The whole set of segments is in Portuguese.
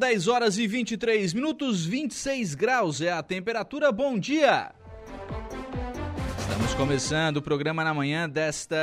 10 horas e 23 minutos, 26 graus é a temperatura. Bom dia! Estamos começando o programa na manhã desta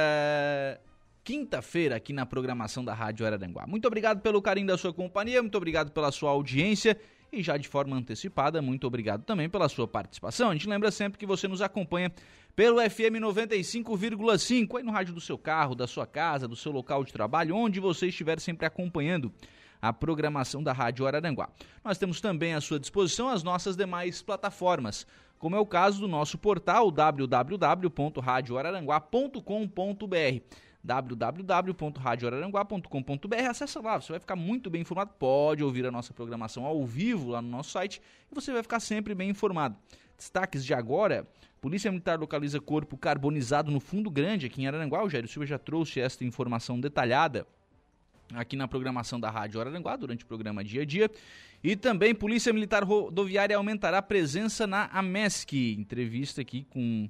quinta-feira aqui na programação da Rádio Araranguá. Muito obrigado pelo carinho da sua companhia, muito obrigado pela sua audiência e já de forma antecipada, muito obrigado também pela sua participação. A gente lembra sempre que você nos acompanha pelo FM 95,5 aí no rádio do seu carro, da sua casa, do seu local de trabalho, onde você estiver sempre acompanhando a programação da Rádio Araranguá. Nós temos também à sua disposição as nossas demais plataformas, como é o caso do nosso portal www.radioararanguá.com.br www.radioararanguá.com.br Acesse lá, você vai ficar muito bem informado, pode ouvir a nossa programação ao vivo lá no nosso site e você vai ficar sempre bem informado. Destaques de agora, Polícia Militar localiza corpo carbonizado no Fundo Grande, aqui em Araranguá. O Jair Silva já trouxe esta informação detalhada aqui na programação da Rádio Araranguá, durante o programa Dia a Dia. E também Polícia Militar Rodoviária aumentará a presença na AMESC. Entrevista aqui com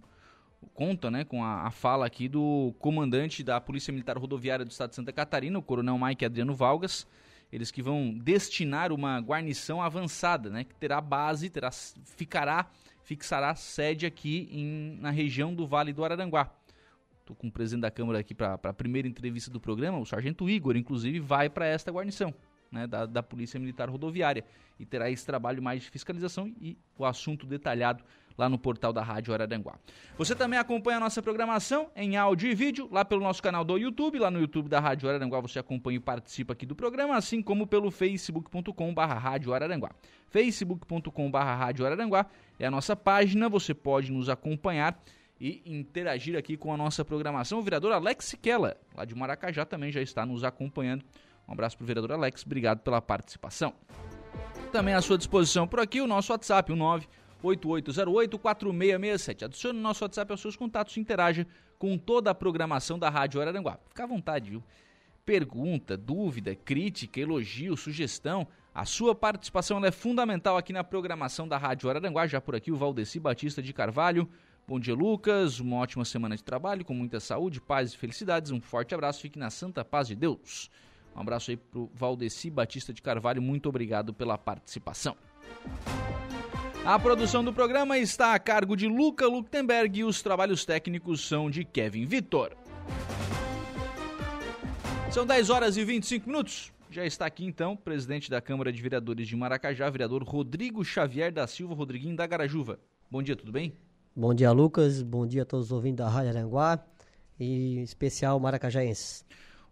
conta, né, com a, a, fala aqui do comandante da Polícia Militar Rodoviária do Estado de Santa Catarina, o Coronel Mike Adriano Valgas. Eles que vão destinar uma guarnição avançada, né, que terá base, terá ficará, fixará sede aqui em, na região do Vale do Araranguá. Estou com o presidente da Câmara aqui para a primeira entrevista do programa. O sargento Igor, inclusive, vai para esta guarnição né, da, da Polícia Militar Rodoviária e terá esse trabalho mais de fiscalização e o assunto detalhado lá no portal da Rádio Araranguá. Você também acompanha a nossa programação em áudio e vídeo lá pelo nosso canal do YouTube, lá no YouTube da Rádio Araranguá você acompanha e participa aqui do programa, assim como pelo facebook.com.br Rádio Araranguá. facebook.com.br Rádio Araranguá é a nossa página, você pode nos acompanhar e interagir aqui com a nossa programação. O vereador Alex Siquela, lá de Maracajá, também já está nos acompanhando. Um abraço para o vereador Alex, obrigado pela participação. Também à sua disposição por aqui o nosso WhatsApp, o 98808-4667. Adicione o nosso WhatsApp aos seus contatos e interaja com toda a programação da Rádio Araranguá. Fica à vontade, viu? Pergunta, dúvida, crítica, elogio, sugestão, a sua participação é fundamental aqui na programação da Rádio Araranguá. Já por aqui o Valdeci Batista de Carvalho, Bom dia, Lucas. Uma ótima semana de trabalho, com muita saúde, paz e felicidades. Um forte abraço. Fique na santa paz de Deus. Um abraço aí pro Valdeci Batista de Carvalho. Muito obrigado pela participação. A produção do programa está a cargo de Luca Luktenberg e os trabalhos técnicos são de Kevin Vitor. São 10 horas e 25 minutos. Já está aqui então o presidente da Câmara de Vereadores de Maracajá, vereador Rodrigo Xavier da Silva Rodriguinho da Garajuva. Bom dia, tudo bem? Bom dia, Lucas. Bom dia a todos os ouvintes da Rádio Aranguá e em especial maracajaenses.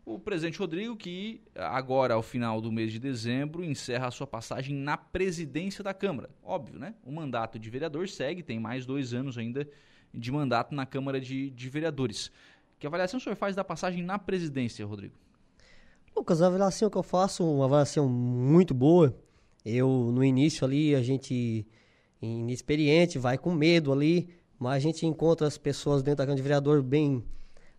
O presidente Rodrigo, que agora, ao final do mês de dezembro, encerra a sua passagem na presidência da Câmara. Óbvio, né? O mandato de vereador segue, tem mais dois anos ainda de mandato na Câmara de, de Vereadores. Que avaliação o senhor faz da passagem na presidência, Rodrigo? Lucas, a avaliação que eu faço, uma avaliação muito boa. Eu, no início ali, a gente inexperiente, vai com medo ali, mas a gente encontra as pessoas dentro da Câmara de Vereador bem.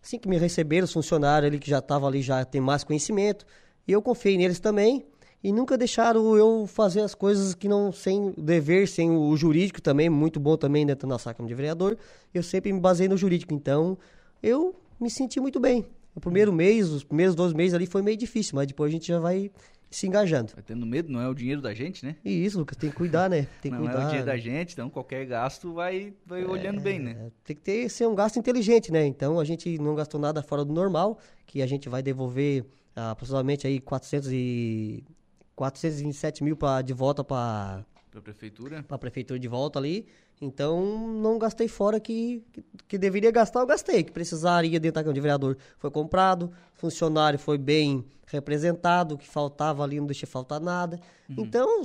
Assim que me receberam, os funcionários ali que já estavam ali, já tem mais conhecimento, e eu confiei neles também, e nunca deixaram eu fazer as coisas que não, sem o dever, sem o jurídico também, muito bom também dentro da nossa Câmara de Vereador, eu sempre me basei no jurídico, então eu me senti muito bem. O primeiro mês, os primeiros dois meses ali foi meio difícil, mas depois a gente já vai se engajando. Vai tendo medo, não é o dinheiro da gente, né? E isso, Lucas, tem que cuidar, né? Tem que não cuidar. é o dinheiro da gente, então qualquer gasto vai, vai é, olhando bem, né? Tem que ter, ser um gasto inteligente, né? Então a gente não gastou nada fora do normal, que a gente vai devolver ah, aproximadamente aí 400 e... 427 mil pra, de volta para para a prefeitura? Para a prefeitura de volta ali. Então, não gastei fora que, que, que, deveria gastar, eu gastei. Que precisaria dentro da Câmara de Vereador foi comprado, funcionário foi bem representado, o que faltava ali não deixei faltar nada. Uhum. Então,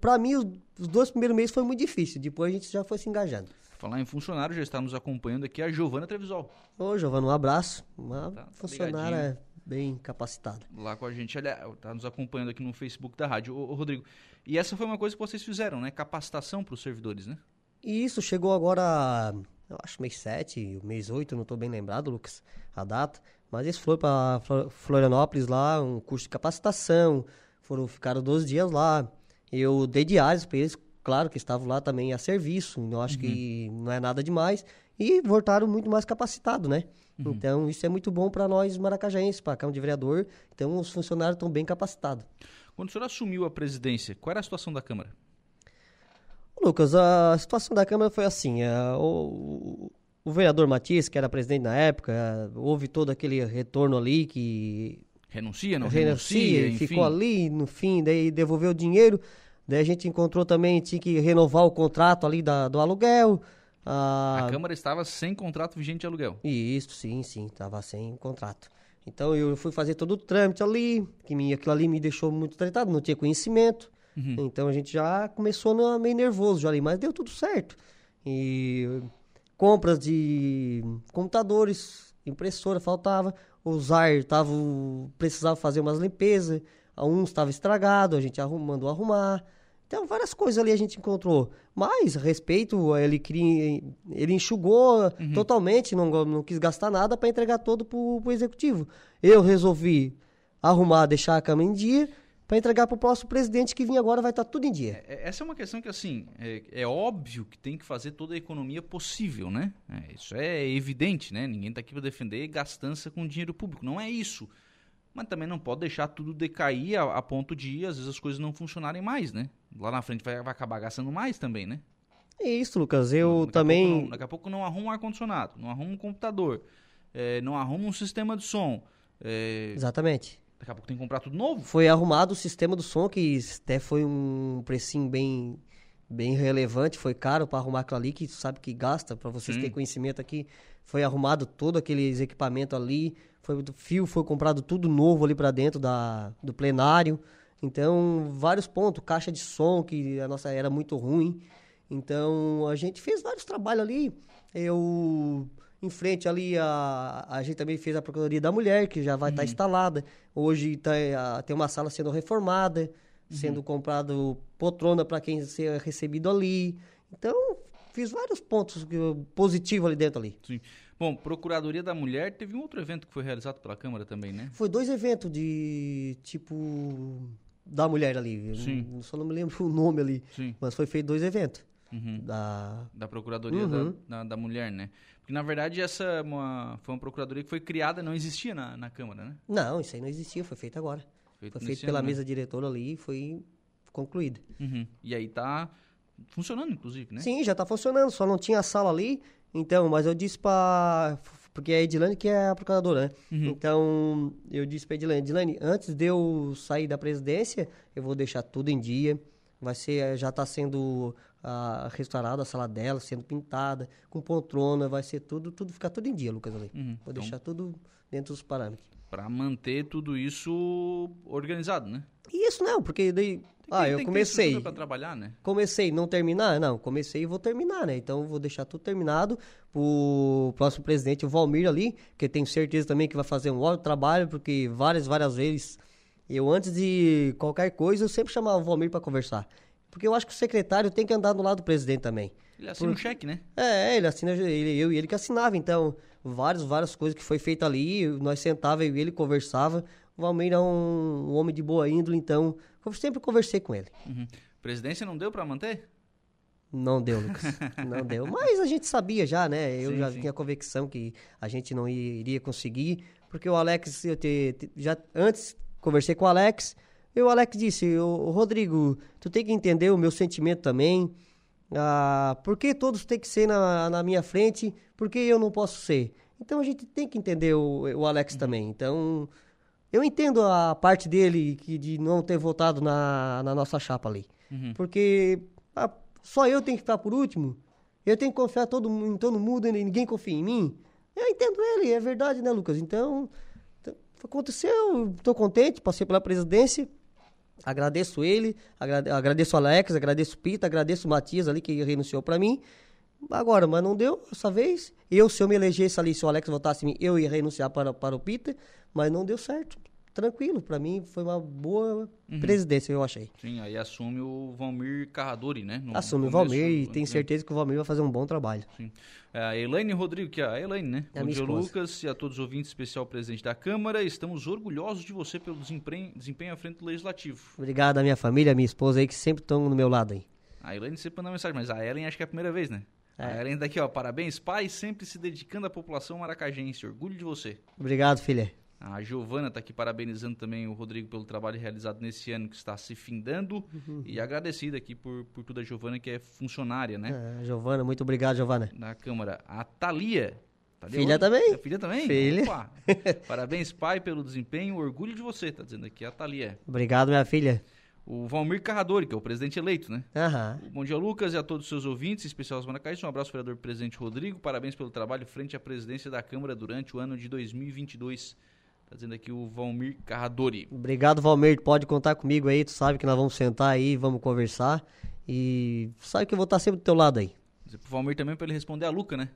para mim, os, os, dois primeiros meses foi muito difícil. Depois a gente já foi se engajando. Falar em funcionário, já está nos acompanhando aqui a Giovana Trevisol. Ô, Giovana, um abraço. Uma Tá, tá funcionária bem capacitada. Lá com a gente, aliás, tá nos acompanhando aqui no Facebook da rádio. Ô, ô, Rodrigo, e essa foi uma coisa que vocês fizeram, né? Capacitação para os servidores, né? E isso chegou agora, eu acho mês 7, mês 8, não estou bem lembrado, Lucas, a data. Mas isso foi para Florianópolis lá, um curso de capacitação. Foram, ficaram 12 dias lá. Eu dei diários para eles, claro que estavam lá também a serviço. Eu acho que não é nada demais. E voltaram muito mais capacitados, né? Então isso é muito bom para nós maracajenses, para a Câmara de Vereador. Então os funcionários estão bem capacitados. Quando o senhor assumiu a presidência, qual era a situação da Câmara? Lucas, a situação da Câmara foi assim: é, o, o vereador Matias, que era presidente na época, houve todo aquele retorno ali que Renuncia, não renuncia, renuncia, enfim. ficou ali no fim, daí devolveu o dinheiro. Daí a gente encontrou também, tinha que renovar o contrato ali da, do aluguel. A ah, Câmara estava sem contrato vigente de aluguel. Isso, sim, sim, tava sem contrato. Então eu fui fazer todo o trâmite ali, que me, aquilo ali me deixou muito tratado, não tinha conhecimento. Então a gente já começou na- meio nervoso já ali, mas deu tudo certo. E compras de computadores, impressora faltava, os ar tava, precisava fazer umas limpezas, a uns estava estragado, a gente arrum, mandou arrumar. Então, várias coisas ali a gente encontrou. Mas, a respeito, ele, ele enxugou totalmente, não, não quis gastar nada para entregar todo pro, pro executivo. Eu resolvi arrumar, deixar a cama em dia, para entregar pro próximo presidente que vinha agora, vai estar tudo em dia. É, Essa é uma questão que, assim, é, é óbvio que tem que fazer toda a economia possível, né? É, isso é evidente, né? Ninguém está aqui para defender gastança com dinheiro público. Não é isso. Mas também não pode deixar tudo decair a, a ponto de, às vezes, as coisas não funcionarem mais, né? Lá na frente vai, vai acabar gastando mais também, né? É isso, Lucas. Eu Daqui também. pouco não- daqui a pouco não arruma um ar-condicionado, não arruma um computador, é, não arruma um sistema de som. é, Exatamente. daqui a pouco tem que comprar tudo novo. Foi arrumado o sistema do som, que até foi um precinho bem, bem relevante, foi caro para arrumar aquilo ali, que sabe que gasta, para vocês Sim. terem conhecimento aqui. Foi arrumado todo aqueles equipamentos ali, foi o fio foi comprado tudo novo ali para dentro da, do plenário. Então, vários pontos, caixa de som, que a nossa era muito ruim. Então, a gente fez vários trabalhos ali. Eu, em frente ali, a, a gente também fez a Procuradoria da Mulher, que já vai estar instalada. Hoje tá, a- tem uma sala sendo reformada, sendo comprado poltrona para quem ser recebido ali. Então, fiz vários pontos positivos ali dentro ali. Sim. Bom, Procuradoria da Mulher teve um outro evento que foi realizado pela Câmara também, né? Foi dois eventos de tipo da mulher ali. Eu Sim. não- Só não me lembro o nome ali. Sim. Mas foi feito dois eventos. Uhum. Da... Da Procuradoria Uhum. da, da, da Mulher, né? Porque, na verdade, essa é uma, foi uma procuradoria que foi criada, não existia na, na Câmara, né? Não, isso aí não existia, foi feito agora. Feito foi feito pela ano, né? mesa diretora ali e foi concluído. Uhum. E aí tá funcionando, inclusive, né? Sim, já tá funcionando, só não tinha a sala ali. Então, mas eu disse pra. Porque é a Edilane que é a procuradora, né? Uhum. Então, eu disse pra Edilane, Edilane, antes de eu sair da presidência, eu vou deixar tudo em dia. Vai ser, já tá sendo ah, restaurada a sala dela, sendo pintada, com poltrona, vai ser tudo, tudo, ficar tudo em dia, Lucas, ali. Uhum. Vou Então, deixar tudo dentro dos parâmetros. Pra manter tudo isso organizado, né? Isso não, porque daí. Ah, eu comecei. Pra trabalhar, né? Comecei não terminar? Não, comecei e vou terminar, né? Então vou deixar tudo terminado pro próximo presidente, o Valmir ali, que tenho certeza também que vai fazer um ótimo trabalho, porque várias, várias vezes eu antes de qualquer coisa eu sempre chamava o Valmir para conversar. Porque eu acho que o secretário tem que andar do lado do presidente também. Ele assina um cheque, né? É, ele assina, ele, eu e ele que assinava, então, várias, várias coisas que foi feita ali, nós sentava eu e ele conversava. O Valmir é um, um homem de boa índole, então, eu sempre conversei com ele. Uhum. Presidência não deu pra manter? Não deu, Lucas. Não deu. Mas a gente sabia já, né? Eu Sim, já sim. tinha convicção que a gente não iria conseguir. Porque o Alex, eu te, te- já antes conversei com o Alex. E o Alex disse: "Ô, Rodrigo, tu tem que entender o meu sentimento também. Ah, por que todos têm que ser na, na minha frente? Por que eu não posso ser? Então a gente tem que entender o, o Alex também. Então eu entendo a parte dele que de não ter votado na, na nossa chapa ali. Uhum. Porque ah, só eu tenho que ficar por último. Eu tenho que confiar todo, em todo mundo e ninguém confia em mim. Eu entendo ele, é verdade, né, Lucas? Então, aconteceu, estou contente, passei pela presidência. Agradeço ele, agrade- agradeço o Alex, agradeço o Pita, agradeço o Matias ali que renunciou para mim. agora, mas não deu dessa vez. Eu, se eu me elegesse ali, se o Alex votasse em mim, eu ia renunciar para, para o Peter, mas não deu certo. Tranquilo, para mim foi uma boa Uhum. presidência, eu achei. Sim, aí assume o Valmir Carradori, né? No Assume o Valmir e tenho né? certeza que o Valmir vai fazer um bom trabalho. Sim. É, A Elaine Rodrigo, que é a Elaine, né? É Bom dia. Lucas, e a todos os ouvintes, especial presidente da Câmara. Estamos orgulhosos de você pelo desempenho, desempenho à frente do Legislativo. Obrigado à minha família, à minha esposa aí, que sempre estão no meu lado aí. A Elaine sempre manda mensagem, mas a Ellen acho que é a primeira vez, né? A É. Ellen daqui, ó. Parabéns, pai, sempre se dedicando à população maracajense. Orgulho de você. Obrigado, filha. A Giovana tá aqui parabenizando também o Rodrigo pelo trabalho realizado nesse ano que está se findando. Uhum. E agradecida aqui por, por tudo a Giovana, que é funcionária, né? Ah, Giovana, muito obrigado, Giovana. Da Câmara. A Thalia. Thalia Filha hoje? também. É filha também? Filha. Opa. Parabéns, pai, pelo desempenho. Orgulho de você, tá dizendo aqui a Thalia. Obrigado, minha filha. O Valmir Carradori, que é o presidente eleito, né? Aham. Bom dia, Lucas, e a todos os seus ouvintes, em especial os maracaístas. Um abraço, vereador presidente Rodrigo. Parabéns pelo trabalho frente à presidência da Câmara durante o ano de 2022. Tá dizendo aqui o Valmir Carradori. Obrigado, Valmir. Pode contar comigo aí. Tu sabe que nós vamos sentar aí, vamos conversar. E sabe que eu vou estar sempre do teu lado aí. Pro Valmir também pra ele responder a Luca, né?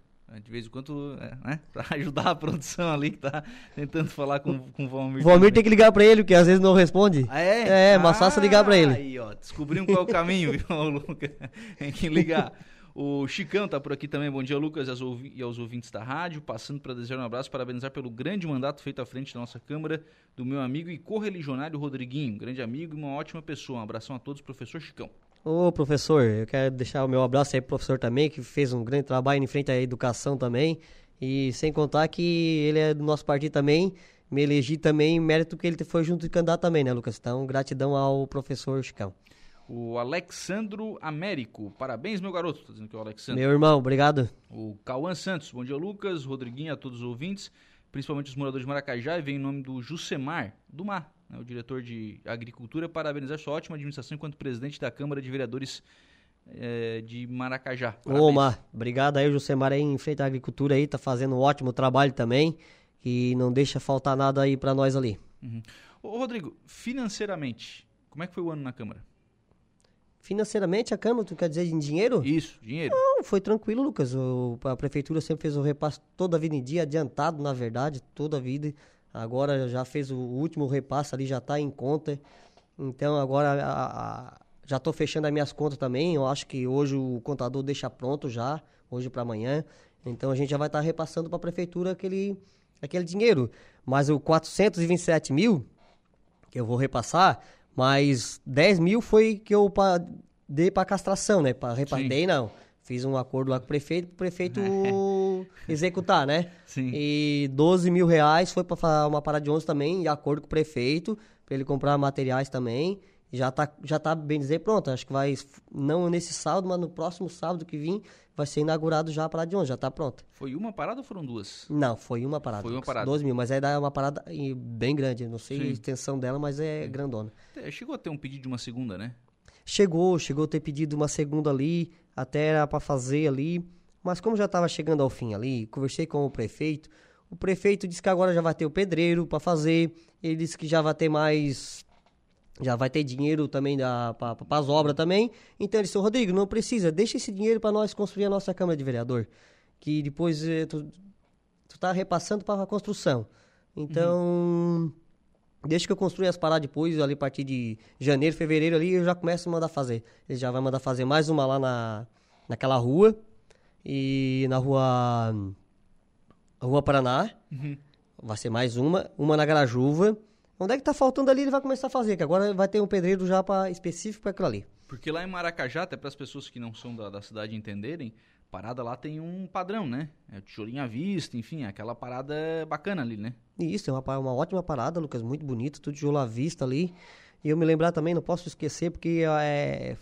De vez em quando, é, né? Pra ajudar a produção ali que tá tentando falar com, com o Valmir. O Valmir também. tem que ligar pra ele, porque às vezes não responde. Ah, é? É, mas fácil ligar pra ele. Aí, ó, descobrimos qual é o caminho, viu, Luca? Tem que ligar. O Chicão tá por aqui também. Bom dia, Lucas, e e aos ouvintes da rádio. Passando para desejar um abraço, parabenizar pelo grande mandato feito à frente da nossa Câmara, do meu amigo e correligionário Rodriguinho. Grande amigo e uma ótima pessoa. Um abração a todos, professor Chicão. Ô, professor, eu quero deixar o meu abraço aí pro professor também, que fez um grande trabalho em frente à educação também. E sem contar que ele é do nosso partido também, me elegi também, mérito que ele foi junto de candidato também, né, Lucas? Então, gratidão ao professor Chicão. O Alexandro Américo. Parabéns, meu garoto. Tá dizendo que é o Alexandro. Meu irmão, obrigado. O Cauã Santos, bom dia Lucas, Rodriguinho, a todos os ouvintes, principalmente os moradores de Maracajá, e vem em nome do Jusemar do Mar, né, o diretor de Agricultura, parabenizar sua ótima administração enquanto presidente da Câmara de Vereadores eh, de Maracajá. Ô, Parabéns. Omar, obrigado aí, o Josemar aí em frente à agricultura aí, tá fazendo um ótimo trabalho também. E não deixa faltar nada aí pra nós ali. Uhum. Ô, Rodrigo, financeiramente, como é que foi o ano na Câmara? Financeiramente, a Câmara, tu quer dizer em dinheiro? Isso, dinheiro. Não, foi tranquilo, Lucas. O- a prefeitura sempre fez o repasse toda a vida em dia, adiantado, na verdade, toda a vida. Agora já fez o último repasse ali, já está em conta. Então agora a- a- já estou fechando as minhas contas também. Eu acho que hoje o contador deixa pronto já, hoje para amanhã. Então a gente já vai estar repassando para a prefeitura aquele, aquele dinheiro. Mas o 427 mil que eu vou repassar, mas 10 mil foi que eu pa- dei para castração, né? Para Sim. repartir, não. Fiz um acordo lá com o prefeito, pro prefeito executar, né? Sim. E 12 mil reais foi para uma parada de ônibus também, de acordo com o prefeito, para ele comprar materiais também. Já tá, já tá, bem dizer, pronto. Acho que vai, não nesse sábado, mas no próximo sábado que vim, vai ser inaugurado já a parada de ônibus, já tá pronta. Foi uma parada ou foram duas? Não, foi uma parada. Foi uma parada. 12 mil, mas aí dá uma parada bem grande. Não sei Sim. a extensão dela, mas é grandona. É, Chegou a ter um pedido de uma segunda, né? Chegou, chegou a ter pedido uma segunda ali, até era para fazer ali, mas como já estava chegando ao fim ali, conversei com o prefeito. O prefeito disse que agora já vai ter o pedreiro para fazer. Ele disse que já vai ter mais já vai ter dinheiro também para as obras também. Então ele disse, "Ô, Rodrigo, não precisa, deixa esse dinheiro para nós construir a nossa Câmara de Vereador. Que depois eh, tu, tu tá repassando para a construção. Então, deixa que eu construa as paradas depois, ali a partir de janeiro, fevereiro ali, eu já começo a mandar fazer. Ele já vai mandar fazer mais uma lá na, naquela rua. E na rua. Rua Paraná. Vai ser mais uma. Uma na Garajuva. Onde é que tá faltando ali, ele vai começar a fazer, que agora vai ter um pedreiro já pra, específico para aquilo ali. Porque lá em Maracajá, até para as pessoas que não são da, da cidade entenderem, parada lá tem um padrão, né? É o tijolinho à vista, enfim, aquela parada bacana ali, né? Isso, é uma, uma ótima parada, Lucas, muito bonito, tudo tijolo à vista ali. E eu me lembrar também, não posso esquecer, porque é,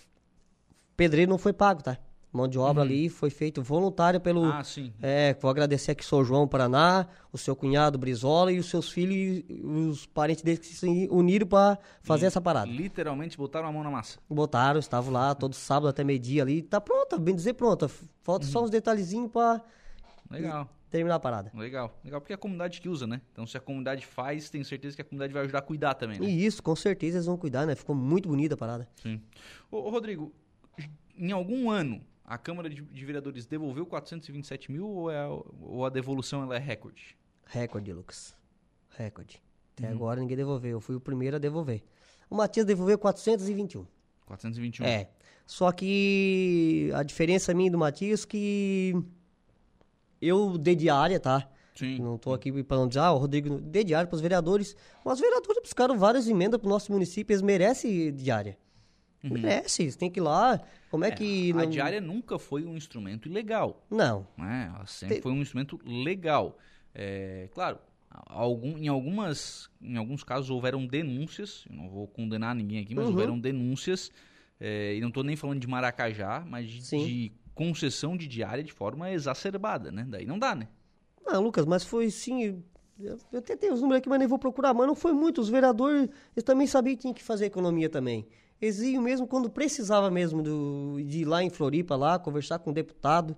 pedreiro não foi pago, tá? Mão de obra ali foi feito voluntário pelo. Ah, sim. É, vou agradecer aqui São João Paraná, o seu cunhado Brizola e os seus filhos e os parentes deles que se uniram para fazer essa parada. Literalmente botaram a mão na massa. Botaram, estavam lá todo sábado até meio-dia ali. Tá pronta, bem dizer pronta. Falta só uns detalhezinhos para Legal, terminar a parada. legal. Legal porque é a comunidade que usa, né? Então se a comunidade faz, tenho certeza que a comunidade vai ajudar a cuidar também, né? E isso, com certeza eles vão cuidar, né? Ficou muito bonita a parada. Sim. Ô, ô, Rodrigo, em algum ano a Câmara de, de Vereadores devolveu 427 mil ou, é, ou a devolução ela é recorde? Recorde, Lucas. Recorde. Até uhum. agora ninguém devolveu. Eu fui o primeiro a devolver. O Matias devolveu 421. 421. É. Só que a diferença minha do Matias é que eu dei diária, tá? Sim. Não estou aqui para dizer, ah, o Rodrigo dei diária para os vereadores. Mas os vereadores buscaram várias emendas para o nosso município, eles merecem diária. Uhum. Merece, têm que ir lá. Como é, é que. A diária nunca foi um instrumento ilegal. Não. É, ela sempre Tem... foi um instrumento legal. É, claro, algum, em, algumas, em alguns casos houveram denúncias, eu não vou condenar ninguém aqui, mas uhum. houveram denúncias, é, e não estou nem falando de Maracajá, mas de, de, concessão de diária de forma exacerbada, né? Daí não dá, né? Não, Lucas, mas foi sim. Eu, eu até tenho os números aqui, mas nem vou procurar, mas não foi muito. Os vereadores, eles também sabiam que tinha que fazer economia também. Eles iam mesmo quando precisava mesmo do, de ir lá em Floripa, lá, conversar com o deputado.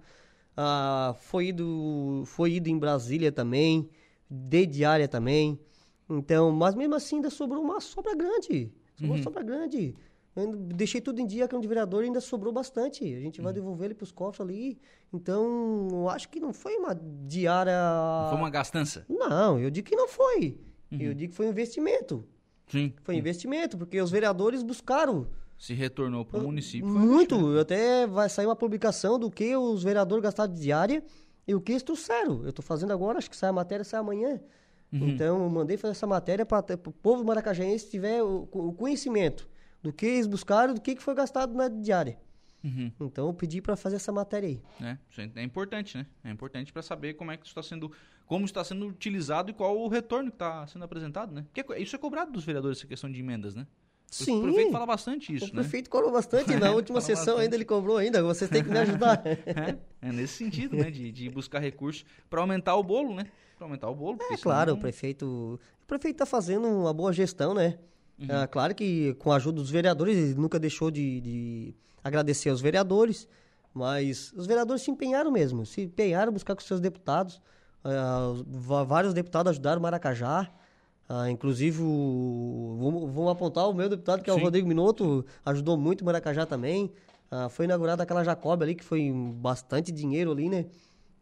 Ah, foi, ido, foi ido em Brasília também de diária também. Então, mas mesmo assim ainda sobrou uma sobra grande. Sobrou uhum. uma sobra grande. Eu deixei tudo em dia, a Câmara de Vereador ainda sobrou bastante. A gente vai uhum. devolver ele para os cofres ali. Então, eu acho que não foi uma diária. Não foi uma gastança? Não, eu digo que não foi. Uhum. Eu digo que foi um investimento. Sim. Foi investimento, porque os vereadores buscaram. Se retornou para o município. Muito. Até vai sair uma publicação do que os vereadores gastaram de diária e o que eles trouxeram? Eu estou fazendo agora, acho que sai a matéria, sai amanhã. Uhum. Então, eu mandei fazer essa matéria para o povo maracajense tiver o, o, conhecimento do que eles buscaram, do que, que foi gastado na diária. Uhum. Então, eu pedi para fazer essa matéria aí. É, é importante, né? É importante para saber como é que está sendo, como está sendo utilizado e qual o retorno que está sendo apresentado, né? Porque isso é cobrado dos vereadores, essa questão de emendas, né? Sim. O prefeito fala bastante isso, o né? O prefeito cobrou bastante, na última sessão bastante. ainda ele cobrou ainda, vocês têm que me ajudar. é, é nesse sentido, né? De, de buscar recursos para aumentar o bolo, né? Para aumentar o bolo. É, claro, o prefeito o prefeito está fazendo uma boa gestão, né? Uhum. É, claro que com a ajuda dos vereadores, ele nunca deixou de, de agradecer aos vereadores, mas os vereadores se empenharam mesmo, se empenharam buscar com seus deputados. Uh, vários deputados ajudaram o Maracajá, ah, inclusive, o, vamos, vamos, apontar o meu deputado, que é Sim. o Rodrigo Minotto, ajudou muito o Maracajá também. Ah, foi inaugurada aquela Jacob ali, que foi bastante dinheiro ali, né?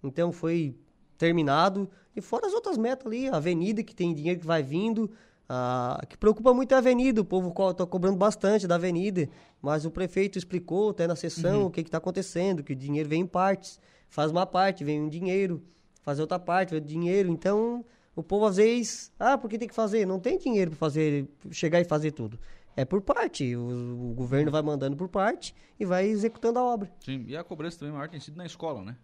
Então foi terminado. E fora as outras metas ali, a avenida que tem dinheiro que vai vindo. Ah, que preocupa muito é a avenida, o povo está cobrando bastante da avenida, mas o prefeito explicou até na sessão uhum. o que está acontecendo, que o dinheiro vem em partes, faz uma parte, vem um dinheiro, faz outra parte, dinheiro, então o povo às vezes, ah, por que tem que fazer? Não tem dinheiro para fazer, chegar e fazer tudo. É por parte. O, o, governo vai mandando por parte e vai executando a obra. Sim, e a cobrança também maior tem sido na escola, né?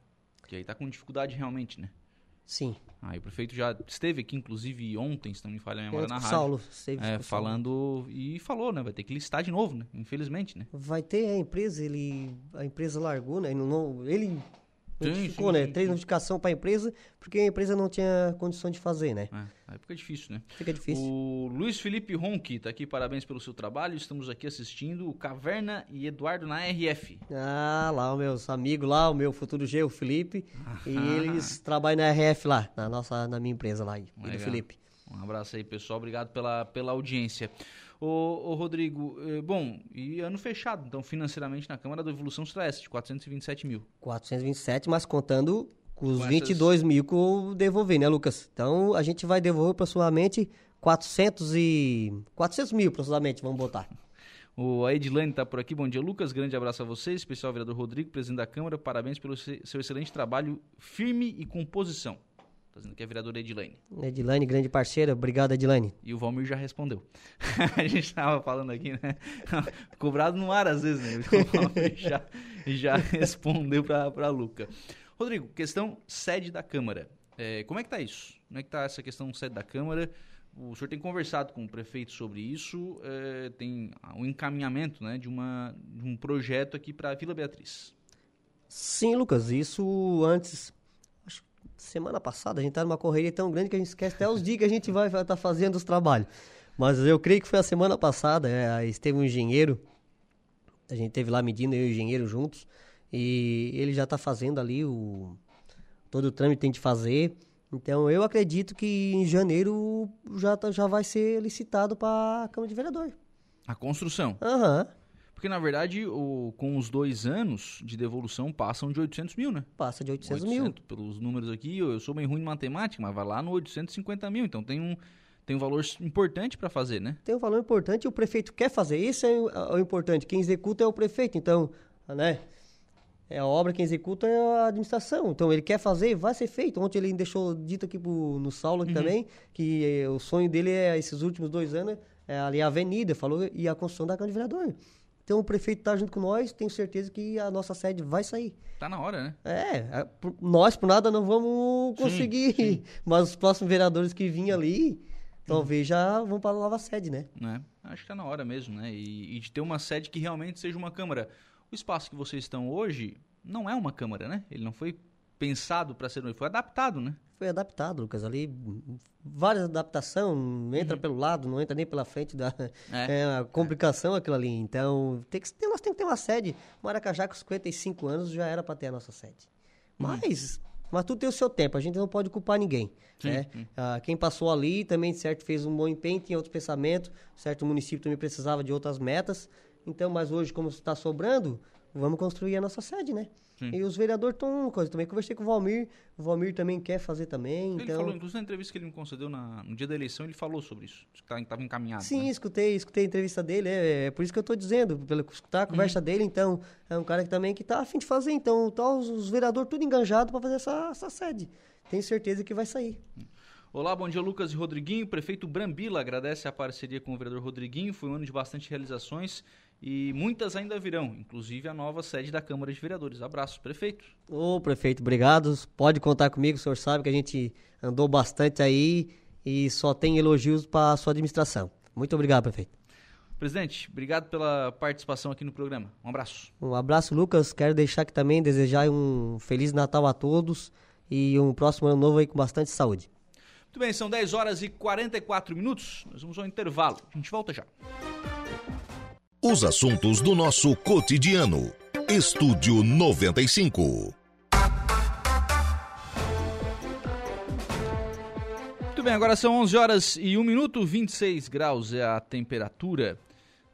Que aí tá com dificuldade realmente, né? Sim. Aí o prefeito já esteve aqui, inclusive, ontem, se não me falha a memória, na rádio. Saulo, esteve é, falando e falou, né? Vai ter que listar de novo, né? Infelizmente, né? Vai ter a empresa, ele. A empresa largou, né? Ele, não, ele notificou, sim, né? Sim, Três notificação para a empresa, porque a empresa não tinha condição de fazer, né? É, aí fica difícil, né? Fica difícil. O Luiz Felipe Ronque está aqui, parabéns pelo seu trabalho. Estamos aqui assistindo o Caverna e Eduardo na RF. Ah, lá o meus amigos lá, o meu futuro G, o Felipe. e eles trabalham na RF lá, na nossa, na minha empresa lá, e do Felipe. Um abraço aí, pessoal. Obrigado pela, pela audiência. Ô, ô Rodrigo, eh, bom, e ano fechado, então, financeiramente na Câmara da Evolução Celeste, 427 mil. 427, mas contando com os com 22 essas... mil que eu devolvi, né, Lucas? Então, a gente vai devolver aproximadamente 400 e... 400 mil, aproximadamente, vamos botar. O a Edilane está por aqui. Bom dia, Lucas. Grande abraço a vocês, especial vereador Rodrigo, presidente da Câmara. Parabéns pelo seu excelente trabalho firme e composição dizendo que é a vereadora Edilane. Edilane, grande parceira. Obrigado, Edilane. E o Valmir já respondeu. a gente estava falando aqui, né? Cobrado no ar às vezes, né? O Valmir já, já respondeu para a Luca. Rodrigo, questão sede da Câmara. É, como é que tá isso? Como é que tá essa questão sede da Câmara? O senhor tem conversado com o prefeito sobre isso, é, tem um encaminhamento né, de, uma, de um projeto aqui para a Vila Beatriz. Sim, Lucas, isso antes semana passada a gente tá numa correria tão grande que a gente esquece até os dias que a gente vai estar tá fazendo os trabalhos. Mas eu creio que foi a semana passada, é, esteve um engenheiro, a gente teve lá medindo eu e o engenheiro juntos, e ele já está fazendo ali o todo o trâmite tem de fazer. Então eu acredito que em janeiro já, tá, já vai ser licitado para a Câmara de Vereador. A construção? Aham. Uhum. Porque, na verdade, o, com os dois anos de devolução, passam de 800 mil, né? Passa de 800, 800 mil. Pelos números aqui, eu, eu sou bem ruim em matemática, mas vai lá no 850 mil. Então tem um, tem um valor importante para fazer, né? Tem um valor importante e o prefeito quer fazer. Isso é o, é o importante. Quem executa é o prefeito. Então, né? É a obra quem executa é a administração. Então ele quer fazer, vai ser feito. Ontem ele deixou dito aqui pro, no Saulo aqui uhum. também que eh, o sonho dele é esses últimos dois anos é ali a avenida, falou, e a construção da Câmara de Vereador. Então o prefeito está junto com nós, tenho certeza que a nossa sede vai sair. Tá na hora, né? É, nós por nada não vamos conseguir, sim, sim. mas os próximos vereadores que vinham ali, talvez já vão para a nova sede, né? É, acho que tá na hora mesmo, né? E, e, de ter uma sede que realmente seja uma Câmara. O espaço que vocês estão hoje não é uma Câmara, né? Ele não foi pensado para ser, foi adaptado, né? Foi adaptado, Lucas. Ali, várias adaptação, entra uhum. pelo lado, não entra nem pela frente da é. É, complicação aquilo ali. Então, tem que, nós temos que ter uma sede. Maracajá, com 55 anos, já era para ter a nossa sede. Uhum. Mas, mas tudo tem o seu tempo, a gente não pode culpar ninguém. Sim, né? Sim. Ah, quem passou ali também, certo, fez um bom empenho, tinha outros pensamentos, certo, o município também precisava de outras metas. Então, mas hoje, como está sobrando, vamos construir a nossa sede, né? Sim. E os vereadores estão uma coisa. Também conversei com o Valmir. O Valmir também quer fazer também. Ele então... falou, inclusive na entrevista que ele me concedeu na, no dia da eleição, ele falou sobre isso. Que estava tá, encaminhado. Sim, né? escutei, escutei a entrevista dele. É, é por isso que eu estou dizendo, pelo escutar a uhum. conversa uhum. dele. Então, é um cara que também que está afim de fazer. Então, tá os, os vereadores tudo enganjado para fazer essa, essa sede. Tenho certeza que vai sair. Olá, bom dia Lucas e Rodriguinho. Prefeito Brambila agradece a parceria com o vereador Rodriguinho. Foi um ano de bastante realizações e muitas ainda virão, inclusive a nova sede da Câmara de Vereadores. Abraço, prefeito. Ô, prefeito, obrigado. Pode contar comigo, o senhor sabe que a gente andou bastante aí e só tem elogios para a sua administração. Muito obrigado, prefeito. Presidente, obrigado pela participação aqui no programa. Um abraço. Um abraço, Lucas. Quero deixar aqui também desejar um Feliz Natal a todos e um próximo ano novo aí com bastante saúde. Muito bem, são 10 horas e 44 minutos. Nós vamos ao intervalo. A gente volta já. Os assuntos do nosso cotidiano. Estúdio 95. Muito bem, agora são 11 horas e 1 minuto, 26 graus é a temperatura.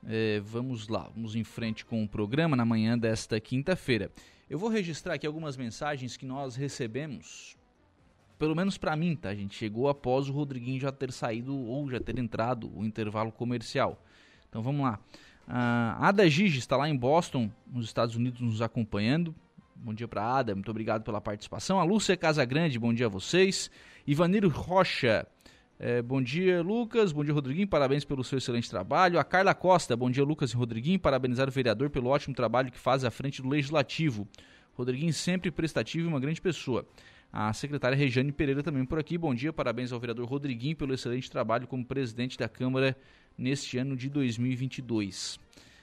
É, vamos lá, vamos em frente com o programa na manhã desta quinta-feira. Eu vou registrar aqui algumas mensagens que nós recebemos, pelo menos para mim, tá, gente? Chegou após o Rodriguinho já ter saído ou já ter entrado o intervalo comercial. Então vamos lá. A Ada Gigi está lá em Boston, nos Estados Unidos, nos acompanhando. Bom dia para Ada, muito obrigado pela participação. A Lúcia Casagrande, bom dia a vocês. Ivaniro Rocha, é, bom dia Lucas, bom dia Rodriguinho, parabéns pelo seu excelente trabalho. A Carla Costa, bom dia Lucas e Rodriguinho, parabenizar o vereador pelo ótimo trabalho que faz à frente do Legislativo. Rodriguinho sempre prestativo e uma grande pessoa. A secretária Rejane Pereira também por aqui, bom dia, parabéns ao vereador Rodriguinho pelo excelente trabalho como presidente da Câmara neste ano de 2022.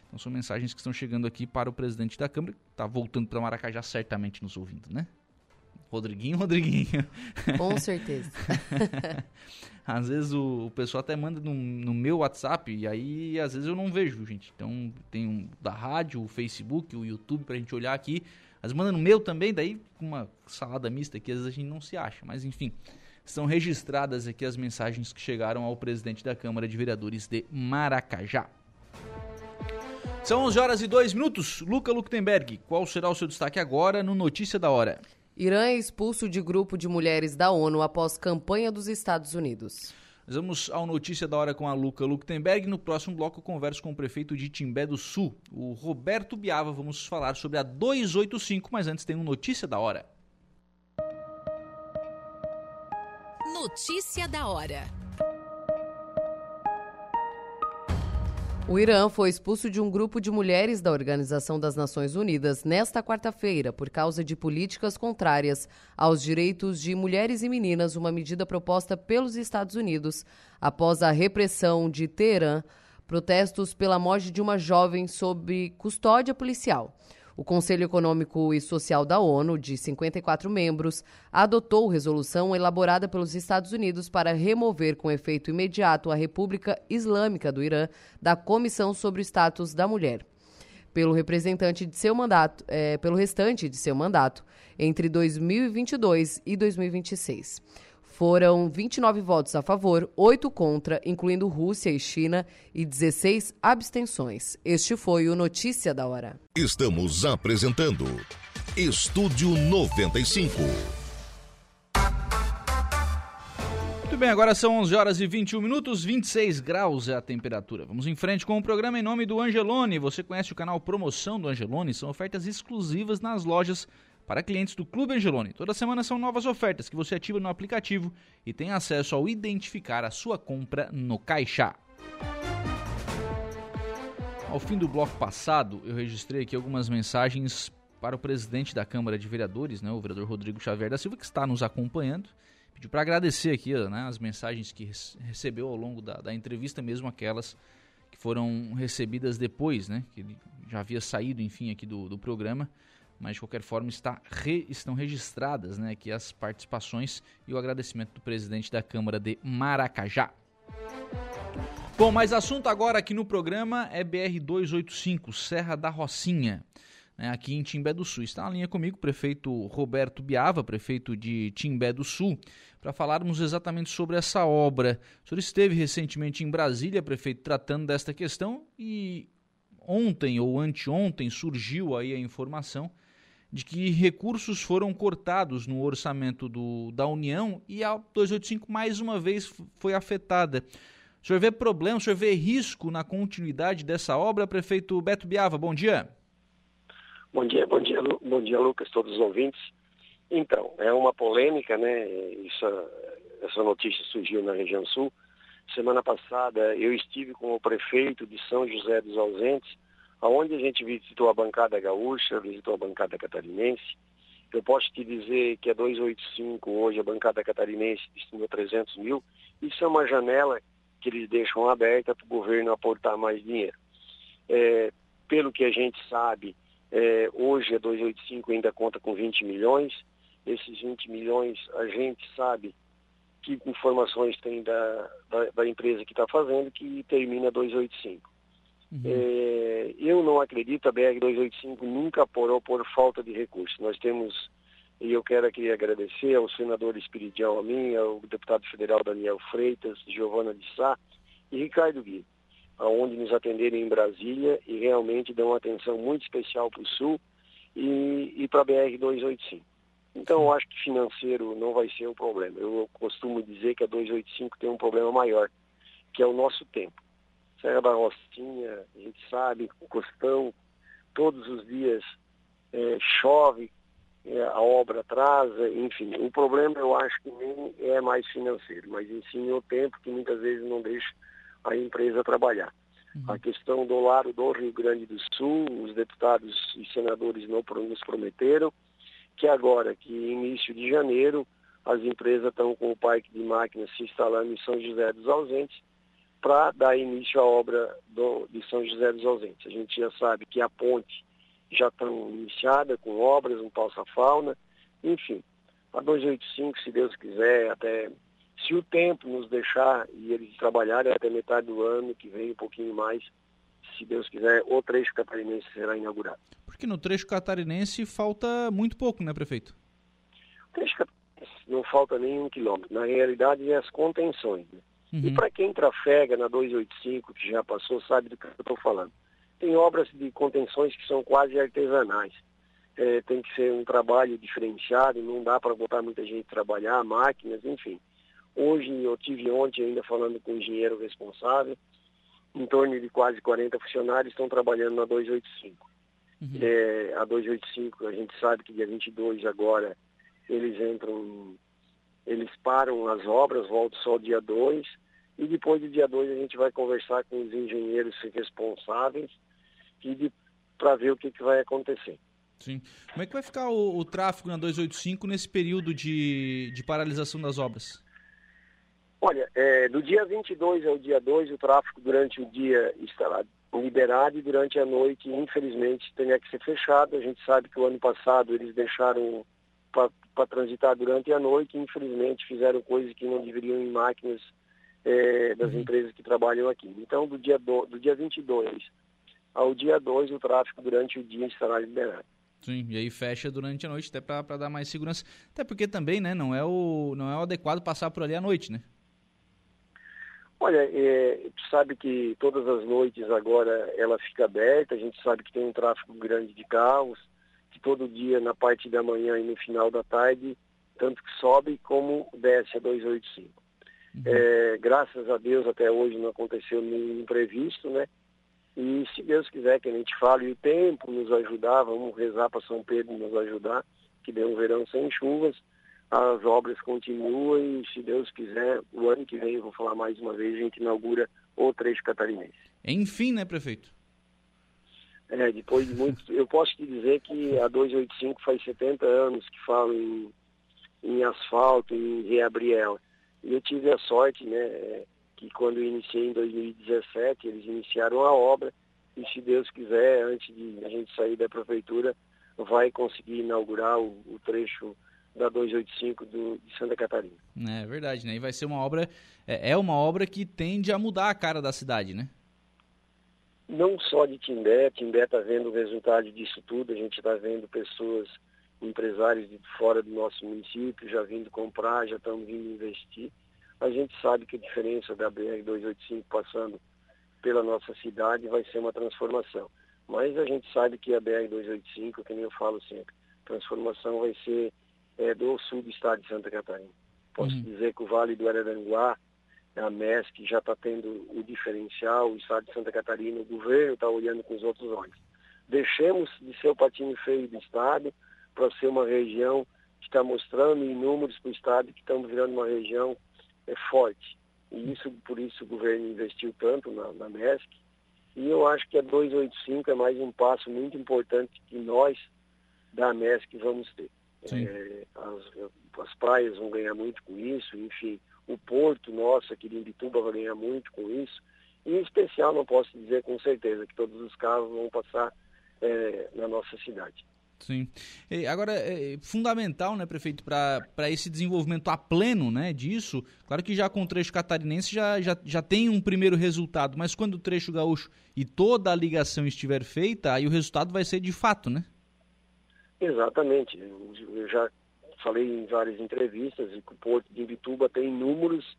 Então são mensagens que estão chegando aqui para o presidente da Câmara, que está voltando para Maracajá certamente nos ouvindo, né? Rodriguinho, Rodriguinho. Com certeza. às vezes o, o, pessoal até manda no, no, meu WhatsApp e aí às vezes eu não vejo, gente. Então tem um da rádio, o Facebook, o YouTube para a gente olhar aqui. Às vezes manda no meu também, daí com uma salada mista que às vezes a gente não se acha. Mas enfim, são registradas aqui as mensagens que chegaram ao presidente da Câmara de Vereadores de Maracajá. São 11 horas e 2 minutos. Luca Luktenberg, qual será o seu destaque agora no Notícia da Hora? Irã é expulso de grupo de mulheres da ONU após campanha dos Estados Unidos. Nós vamos ao Notícia da Hora com a Luca Luktenberg. No próximo bloco eu converso com o prefeito de Timbé do Sul, o Roberto Biava. Vamos falar sobre a 285, mas antes tem um Notícia da Hora. Notícia da hora. O Irã foi expulso de um grupo de mulheres da Organização das Nações Unidas nesta quarta-feira por causa de políticas contrárias aos direitos de mulheres e meninas, uma medida proposta pelos Estados Unidos após a repressão de Teherã, protestos pela morte de uma jovem sob custódia policial. O Conselho Econômico e Social da ONU, de 54 membros, adotou resolução elaborada pelos Estados Unidos para remover com efeito imediato a República Islâmica do Irã da Comissão sobre o Status da Mulher. Pelo representante de seu mandato, é, pelo restante de seu mandato, entre 2022 e 2026 Foram 29 votos a favor, 8 contra, incluindo Rússia e China, e 16 abstenções. Este foi o Notícia da Hora. Estamos apresentando Estúdio 95. Muito bem, agora são 11 horas e 21 minutos, 26 graus é a temperatura. Vamos em frente com o programa em nome do Angelone. Você conhece o canal Promoção do Angelone? São ofertas exclusivas nas lojas para clientes do Clube Angelone. Toda semana são novas ofertas que você ativa no aplicativo e tem acesso ao identificar a sua compra no caixa. Ao fim do bloco passado, eu registrei aqui algumas mensagens para o presidente da Câmara de Vereadores, né, o vereador Rodrigo Xavier da Silva, que está nos acompanhando. Pedi para agradecer aqui né, as mensagens que recebeu ao longo da, da, entrevista, mesmo aquelas que foram recebidas depois, né, que ele já havia saído, enfim, aqui do, do programa mas de qualquer forma está re, estão registradas né, aqui as participações e o agradecimento do presidente da Câmara de Maracajá. Bom, mas assunto agora aqui no programa é BR-285, Serra da Rocinha, né, aqui em Timbé do Sul. Está na linha comigo o prefeito Roberto Biava, prefeito de Timbé do Sul, para falarmos exatamente sobre essa obra. O senhor esteve recentemente em Brasília, prefeito, tratando desta questão e ontem ou anteontem surgiu aí a informação de que recursos foram cortados no orçamento do, da União e a 285 mais uma vez foi afetada. O senhor vê problema, o senhor vê risco na continuidade dessa obra? Prefeito Beto Biava, bom dia. Bom dia, bom dia, bom dia, Lucas, todos os ouvintes. Então, é uma polêmica, né? Isso, essa notícia surgiu na região sul. Semana passada eu estive com o prefeito de São José dos Ausentes, aonde a gente visitou a bancada gaúcha, visitou a bancada catarinense. Eu posso te dizer que a 285 hoje, a bancada catarinense destinou 300 mil. Isso é uma janela que eles deixam aberta para o governo aportar mais dinheiro. É, pelo que a gente sabe, é, hoje a 285 ainda conta com 20 milhões. Esses 20 milhões a gente sabe que informações tem da, da, da empresa que está fazendo que termina 285. Uhum. É, eu não acredito, a BR-285 nunca porou por falta de recursos. Nós temos, e eu quero aqui agradecer ao senador Espiridião a ao deputado federal Daniel Freitas, Giovana de Sá e Ricardo Gui, aonde nos atenderam em Brasília e realmente dão atenção muito especial para o Sul e, e para a BR-285. Então, eu acho que financeiro não vai ser o problema. Eu costumo dizer que a 285 tem um problema maior, que é o nosso tempo. Serra da Rocinha, a gente sabe, o Costão, todos os dias é, chove, é, a obra atrasa, enfim. O problema eu acho que nem é mais financeiro, mas sim o tempo que muitas vezes não deixa a empresa trabalhar. Uhum. A questão do lado do Rio Grande do Sul, os deputados e senadores não nos prometeram que agora, que início de janeiro, as empresas estão com o parque de máquinas se instalando em São José dos Ausentes para dar início à obra do, de São José dos Ausentes. A gente já sabe que a ponte já está iniciada com obras, um palsa-fauna, enfim. A 285, se Deus quiser, até se o tempo nos deixar e eles trabalharem até metade do ano, que vem um pouquinho mais, se Deus quiser, o trecho catarinense será inaugurado. Porque no trecho catarinense falta muito pouco, né, prefeito? O trecho catarinense não falta nem um quilômetro. Na realidade, é as contenções. Né? Uhum. E para quem trafega na 285, que já passou, sabe do que eu estou falando. Tem obras de contenções que são quase artesanais. É, tem que ser um trabalho diferenciado, não dá para botar muita gente trabalhar, máquinas, enfim. Hoje, eu tive ontem ainda falando com o engenheiro responsável, em torno de quase 40 funcionários estão trabalhando na 285. Uhum. É, a 285, a gente sabe que dia 22 agora eles entram, eles param as obras, voltam só dia 2, e depois do dia 2 a gente vai conversar com os engenheiros responsáveis para ver o que, que vai acontecer. Sim. Como é que vai ficar o, o tráfego na 285 nesse período de, de paralisação das obras? Olha, é, do dia 22 ao dia 2, o tráfego durante o dia estará liberado e durante a noite, infelizmente, teria que ser fechado. A gente sabe que o ano passado eles deixaram para transitar durante a noite e, infelizmente, fizeram coisas que não deveriam em máquinas é, das uhum. empresas que trabalham aqui. Então, do dia, do, do dia 22 ao dia 2, o tráfego durante o dia estará liberado. Sim, e aí fecha durante a noite até para dar mais segurança. Até porque também, né, não é o não é o adequado passar por ali à noite, né? Olha, é, tu sabe que todas as noites agora ela fica aberta, a gente sabe que tem um tráfego grande de carros, que todo dia na parte da manhã e no final da tarde, tanto que sobe como desce a 285. Uhum. É, graças a Deus até hoje não aconteceu nenhum imprevisto, né? E se Deus quiser que a gente fale e o tempo nos ajudar, vamos rezar para São Pedro nos ajudar, que dê um verão sem chuvas, as obras continuam e se Deus quiser, o ano que vem, vou falar mais uma vez, a gente inaugura o trecho catarinense. Enfim, né, prefeito? É, depois de muito, eu posso te dizer que a 285 faz 70 anos que falo em, em asfalto, em reabrir ela. E eu tive a sorte, né, que quando eu iniciei em 2017, eles iniciaram a obra e se Deus quiser, antes de a gente sair da prefeitura, vai conseguir inaugurar o, o trecho da 285 do, de Santa Catarina. É verdade, né? E vai ser uma obra, é, é uma obra que tende a mudar a cara da cidade, né? Não só de Timbé, Timbé está vendo o resultado disso tudo, a gente está vendo pessoas, empresários de fora do nosso município já vindo comprar, já estão vindo investir a gente sabe que a diferença da BR-285 passando pela nossa cidade vai ser uma transformação. Mas a gente sabe que a BR-285, que nem eu falo sempre, transformação vai ser é, do sul do estado de Santa Catarina. Posso uhum. dizer que o Vale do Araranguá, a MESC já está tendo o diferencial, o estado de Santa Catarina, o governo está olhando com os outros olhos. Deixemos de ser o patinho feio do estado para ser uma região que está mostrando em números para o estado que estamos virando uma região é forte. E isso, por isso o governo investiu tanto na, na MESC. E eu acho que a 285 é mais um passo muito importante que nós da MESC vamos ter. É, as, as, praias vão ganhar muito com isso, enfim, o porto nosso aqui de Imbituba vai ganhar muito com isso. E em especial, não posso dizer com certeza que todos os carros vão passar é, na nossa cidade. Sim. E agora, é fundamental, né, prefeito, para esse desenvolvimento a pleno né, disso, claro que já com o trecho catarinense já, já, já tem um primeiro resultado, mas quando o trecho gaúcho e toda a ligação estiver feita, aí o resultado vai ser de fato, né? Exatamente. Eu já falei em várias entrevistas que o Porto de Imbituba tem números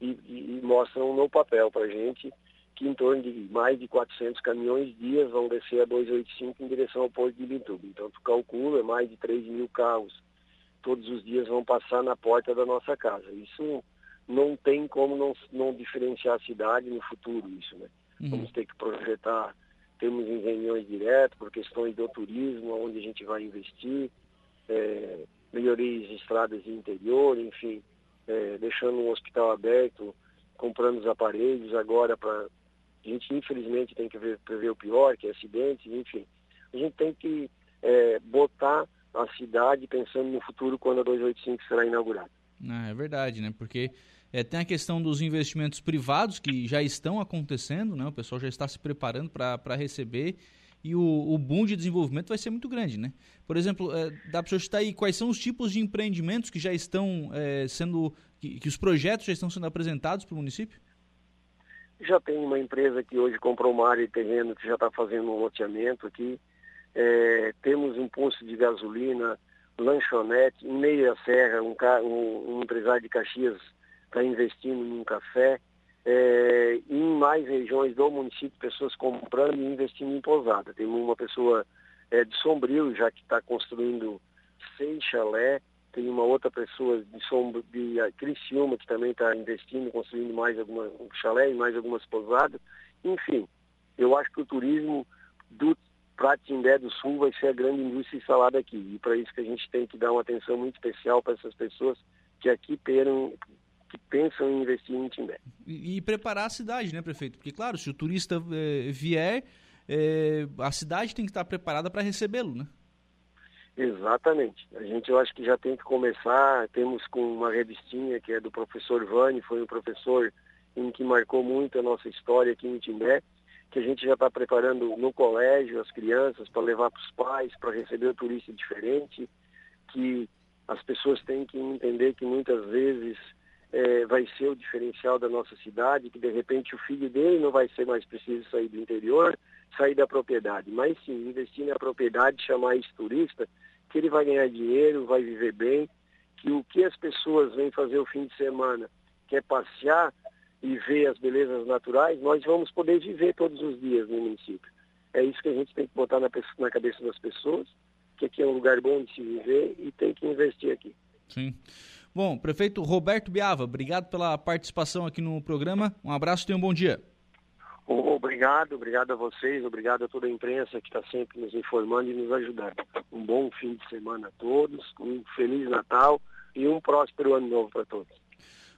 e, e, e mostram no papel para gente que em torno de mais de 400 caminhões dias vão descer a 285 em direção ao Porto de Bituba. Então, tu calcula é mais de 3 mil carros todos os dias vão passar na porta da nossa casa. Isso não tem como não, não diferenciar a cidade no futuro, isso, né? Uhum. Vamos ter que projetar, temos em reuniões diretas por questões do turismo, onde a gente vai investir, é, melhorias de estradas de interior, enfim, é, deixando um hospital aberto, comprando os aparelhos agora para a gente, infelizmente, tem que ver, prever o pior, que é acidentes, enfim. A gente tem que é, botar a cidade pensando no futuro quando a 285 será inaugurada. Ah, é verdade, né? Porque é, tem a questão dos investimentos privados que já estão acontecendo, né? O pessoal já está se preparando para receber e o, o boom de desenvolvimento vai ser muito grande, né? Por exemplo, é, dá para você aí quais são os tipos de empreendimentos que já estão é, sendo, que, que, os projetos já estão sendo apresentados para o município? Já tem uma empresa que hoje comprou uma área de terreno que já está fazendo um loteamento aqui. É, temos um posto de gasolina, lanchonete, em meia serra, um, um, um empresário de Caxias está investindo num café. É, em mais regiões do município, pessoas comprando e investindo em pousada. Tem uma pessoa é, de Sombrio já que está construindo seis chalé tem uma outra pessoa de, Sombra, de Criciúma que também está investindo, construindo mais alguma, um chalé e mais algumas pousadas. Enfim, eu acho que o turismo do Timbé do Sul vai ser a grande indústria instalada aqui. E para isso que a gente tem que dar uma atenção muito especial para essas pessoas que aqui peram, que pensam em investir em Timbé. E, e, preparar a cidade, né, prefeito? Porque, claro, se o turista eh, vier, eh, a cidade tem que estar preparada para recebê-lo, né? Exatamente. A gente eu acho que já tem que começar, temos com uma revistinha que é do professor Vani, foi um professor em que marcou muito a nossa história aqui em Timbé, que a gente já está preparando no colégio as crianças para levar para os pais, para receber o turista diferente, que as pessoas têm que entender que muitas vezes é, vai ser o diferencial da nossa cidade, que de repente o filho dele não vai ser mais preciso sair do interior, sair da propriedade, mas sim investir na propriedade, chamar esse turista, que ele vai ganhar dinheiro, vai viver bem, que o que as pessoas vêm fazer o fim de semana, que é passear e ver as belezas naturais, nós vamos poder viver todos os dias no município. É isso que a gente tem que botar na, na cabeça das pessoas, que aqui é um lugar bom de se viver e tem que investir aqui. Sim. Bom, prefeito Roberto Biava, obrigado pela participação aqui no programa. Um abraço e tenha um bom dia. Obrigado, obrigado a vocês, obrigado a toda a imprensa que está sempre nos informando e nos ajudando. Um bom fim de semana a todos, um Feliz Natal e um próspero Ano Novo para todos.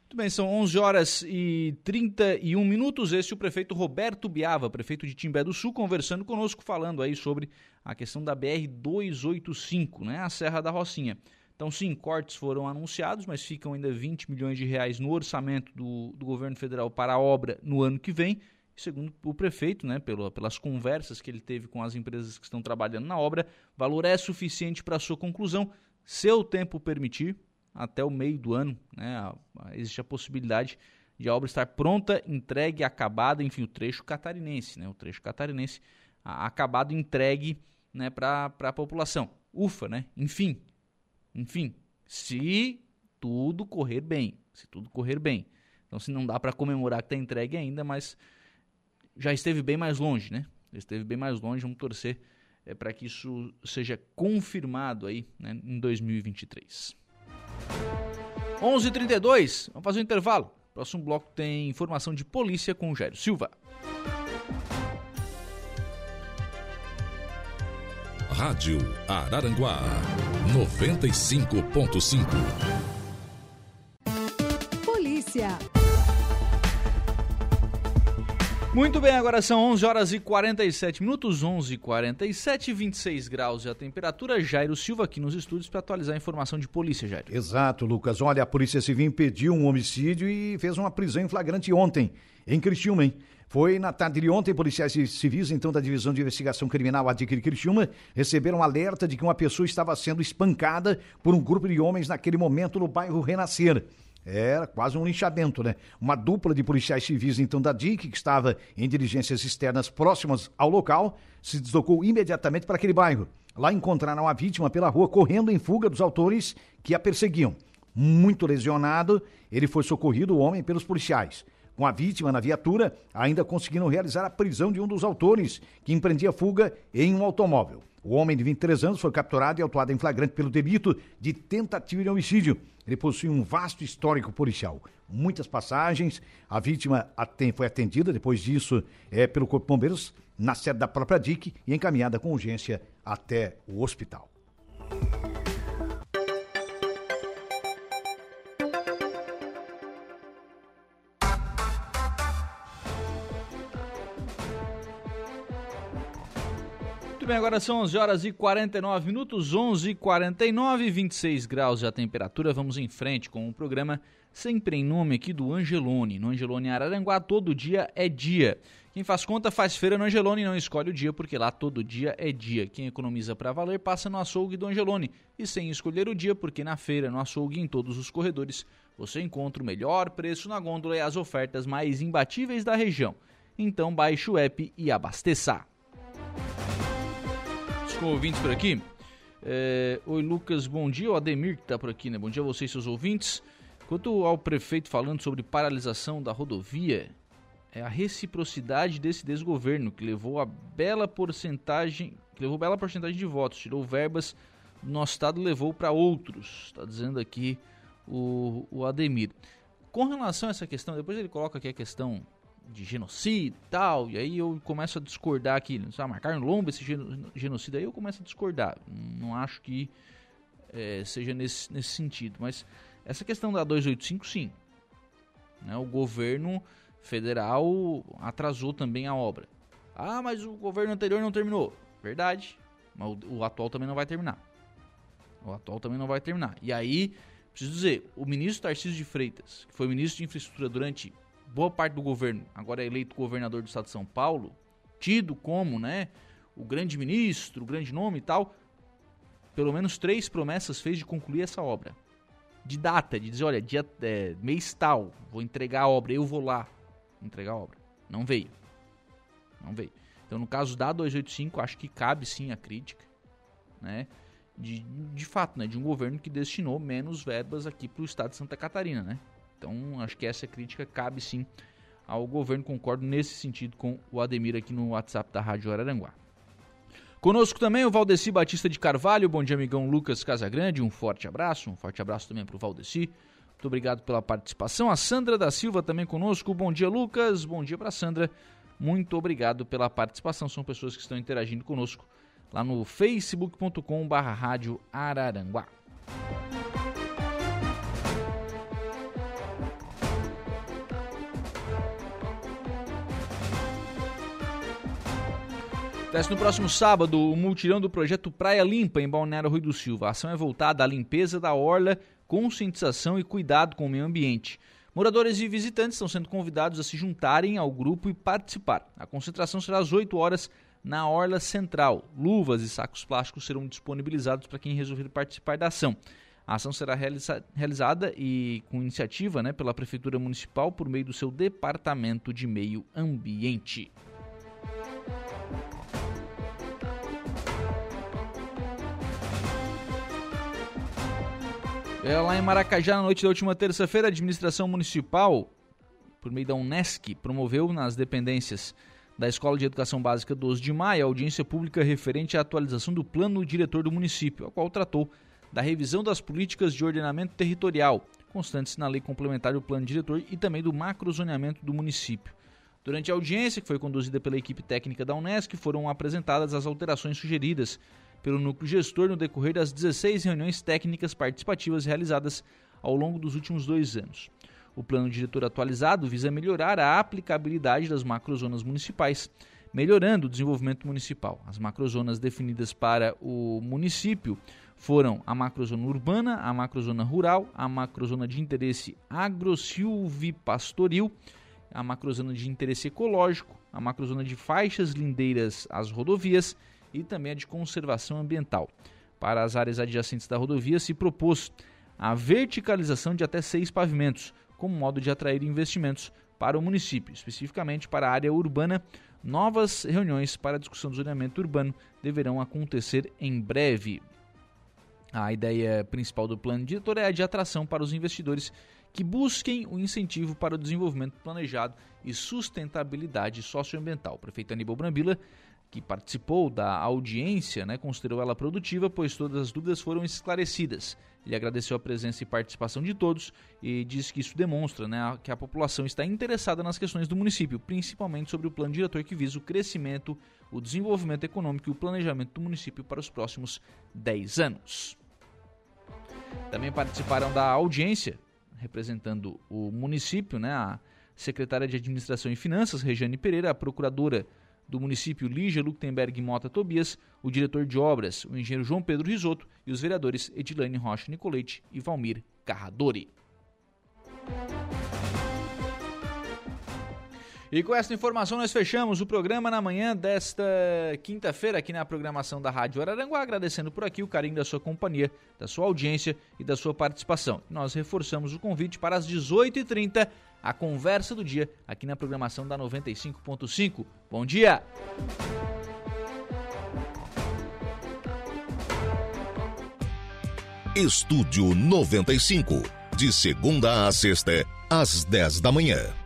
Muito bem, são 11 horas e 31 minutos. Este é o prefeito Roberto Biava, prefeito de Timbé do Sul, conversando conosco, falando aí sobre a questão da BR-285, né, a Serra da Rocinha. Então, sim, cortes foram anunciados, mas ficam ainda 20 milhões de reais no orçamento do, do governo federal para a obra no ano que vem. Segundo o prefeito, né, pelo, pelas conversas que ele teve com as empresas que estão trabalhando na obra, valor é suficiente para sua conclusão, se o tempo permitir, até o meio do ano. Né, existe a possibilidade de a obra estar pronta, entregue, acabada, enfim, o trecho catarinense, né, o trecho catarinense acabado, entregue né, para a população. Ufa, né? Enfim, enfim, se tudo correr bem, se tudo correr bem. Então, se não dá para comemorar que está entregue ainda, mas já esteve bem mais longe, né? Já esteve bem mais longe. Vamos torcer é, para que isso seja confirmado aí né, em 2023. 11:32. Vamos fazer um intervalo. Próximo bloco tem informação de polícia com o Jairo Silva. Rádio Araranguá 95.5. Polícia. Muito bem, agora são 11 horas e 47 minutos, 11 e 47, 26 graus e a temperatura. Jairo Silva aqui nos estúdios para atualizar a informação de polícia, Jairo. Exato, Lucas. Olha, a Polícia Civil impediu um homicídio e fez uma prisão em flagrante ontem, em Criciúma, hein? Foi na tarde de ontem, policiais civis, então, da Divisão de Investigação Criminal Adquire Criciúma, receberam alerta de que uma pessoa estava sendo espancada por um grupo de homens naquele momento no bairro Renascer. Era quase um linchamento, né? Uma dupla de policiais civis, então, da DIC, que estava em diligências externas próximas ao local, se deslocou imediatamente para aquele bairro. Lá encontraram a vítima pela rua, correndo em fuga dos autores que a perseguiam. Muito lesionado, ele foi socorrido, o homem, pelos policiais com a vítima na viatura, ainda conseguiram realizar a prisão de um dos autores, que empreendia fuga em um automóvel. O homem de 23 anos foi capturado e autuado em flagrante pelo delito de tentativa de homicídio. Ele possui um vasto histórico policial, muitas passagens. A vítima foi atendida depois disso é, pelo Corpo de Bombeiros na sede da própria DIC e encaminhada com urgência até o hospital. Muito bem, agora são 11 horas e 49 minutos, 11 e 49, 26 graus a temperatura. Vamos em frente com o programa sempre em nome aqui do Angelone. No Angelone Araranguá, todo dia é dia. Quem faz conta faz feira no Angelone e não escolhe o dia, porque lá todo dia é dia. Quem economiza para valer passa no açougue do Angelone. E sem escolher o dia, porque na feira, no açougue em todos os corredores, você encontra o melhor preço na gôndola e as ofertas mais imbatíveis da região. Então baixe o app e abasteça com ouvintes por aqui. É, Oi, Lucas, bom dia. O Ademir que está por aqui, né? Bom dia a vocês, seus ouvintes. Quanto ao prefeito falando sobre paralisação da rodovia, é a reciprocidade desse desgoverno que levou a bela porcentagem, que levou bela porcentagem de votos, tirou verbas do nosso estado e levou para outros. Está dizendo aqui o, o Ademir. Com relação a essa questão, depois ele coloca aqui a questão de genocídio e tal, e aí eu começo a discordar aqui, sabe, marcar no lombo esse genocídio, aí eu começo a discordar, não acho que é, seja nesse, nesse sentido, mas essa questão da 285, sim, né, o governo federal atrasou também a obra. Ah, mas o governo anterior não terminou. Verdade, mas o, o atual também não vai terminar. O atual também não vai terminar. E aí, preciso dizer, o ministro Tarcísio de Freitas, que foi ministro de Infraestrutura durante boa parte do governo, agora é eleito governador do estado de São Paulo, tido como, né, o grande ministro, o grande nome e tal, pelo menos três promessas fez de concluir essa obra. De data, de dizer, olha, dia, é, mês tal, vou entregar a obra, eu vou lá entregar a obra. Não veio. Não veio. Então, no caso da 285, acho que cabe sim a crítica, né? De, de fato, né? De um governo que destinou menos verbas aqui para o estado de Santa Catarina, né? Então, acho que essa crítica cabe sim ao governo. Concordo nesse sentido com o Ademir aqui no WhatsApp da Rádio Araranguá. Conosco também o Valdeci Batista de Carvalho. Bom dia, amigão Lucas Casagrande. Um forte abraço. Um forte abraço também para o Valdeci. Muito obrigado pela participação. A Sandra da Silva também conosco. Bom dia, Lucas. Bom dia para Sandra. Muito obrigado pela participação. São pessoas que estão interagindo conosco lá no facebook.com/barra Araranguá. Acontece no próximo sábado o multirão do projeto Praia Limpa em Balneário Rui do Silva. A ação é voltada à limpeza da orla, conscientização e cuidado com o meio ambiente. Moradores e visitantes estão sendo convidados a se juntarem ao grupo e participar. A concentração será às 8 horas na Orla Central. Luvas e sacos plásticos serão disponibilizados para quem resolver participar da ação. A ação será realiza realizada e com iniciativa né, pela Prefeitura Municipal por meio do seu Departamento de Meio Ambiente. É, lá em Maracajá, na noite da última terça-feira, a administração municipal, por meio da Unesc, promoveu nas dependências da Escola de Educação Básica 12 de Maio a audiência pública referente à atualização do plano diretor do município, a qual tratou da revisão das políticas de ordenamento territorial, constantes na lei complementar do plano diretor e também do macrozoneamento do município. Durante a audiência, que foi conduzida pela equipe técnica da Unesc, foram apresentadas as alterações sugeridas pelo núcleo gestor no decorrer das 16 reuniões técnicas participativas realizadas ao longo dos últimos dois anos. O plano diretor atualizado visa melhorar a aplicabilidade das macrozonas municipais, melhorando o desenvolvimento municipal. As macrozonas definidas para o município foram a macrozona urbana, a macrozona rural, a macrozona de interesse agro-silvipastoril, a macrozona de interesse ecológico, a macrozona de faixas lindeiras às rodovias e também a de conservação ambiental. Para as áreas adjacentes da rodovia, se propôs a verticalização de até seis pavimentos, como modo de atrair investimentos para o município, especificamente para a área urbana. Novas reuniões para a discussão do zoneamento urbano deverão acontecer em breve. A ideia principal do plano diretor é a de atração para os investidores que busquem o incentivo para o desenvolvimento planejado e sustentabilidade socioambiental. O prefeito Aníbal Brambila que participou da audiência, né, considerou ela produtiva, pois todas as dúvidas foram esclarecidas. Ele agradeceu a presença e participação de todos e disse que isso demonstra né, que a população está interessada nas questões do município, principalmente sobre o plano diretor que visa o crescimento, o desenvolvimento econômico e o planejamento do município para os próximos 10 anos. Também participaram da audiência, representando o município, né, a secretária de Administração e Finanças, Regiane Pereira, a procuradora do município Lígia Luktenberg Mota Tobias, o diretor de obras, o engenheiro João Pedro Risotto e os vereadores Edilane Rocha Nicolete e Valmir Carradori. E com essa informação nós fechamos o programa na manhã desta quinta-feira aqui na programação da Rádio Araranguá, agradecendo por aqui o carinho da sua companhia, da sua audiência e da sua participação. Nós reforçamos o convite para as 18h30 a conversa do dia aqui na programação da 95.5. Bom dia! Estúdio 95, de segunda a sexta, às 10 da manhã.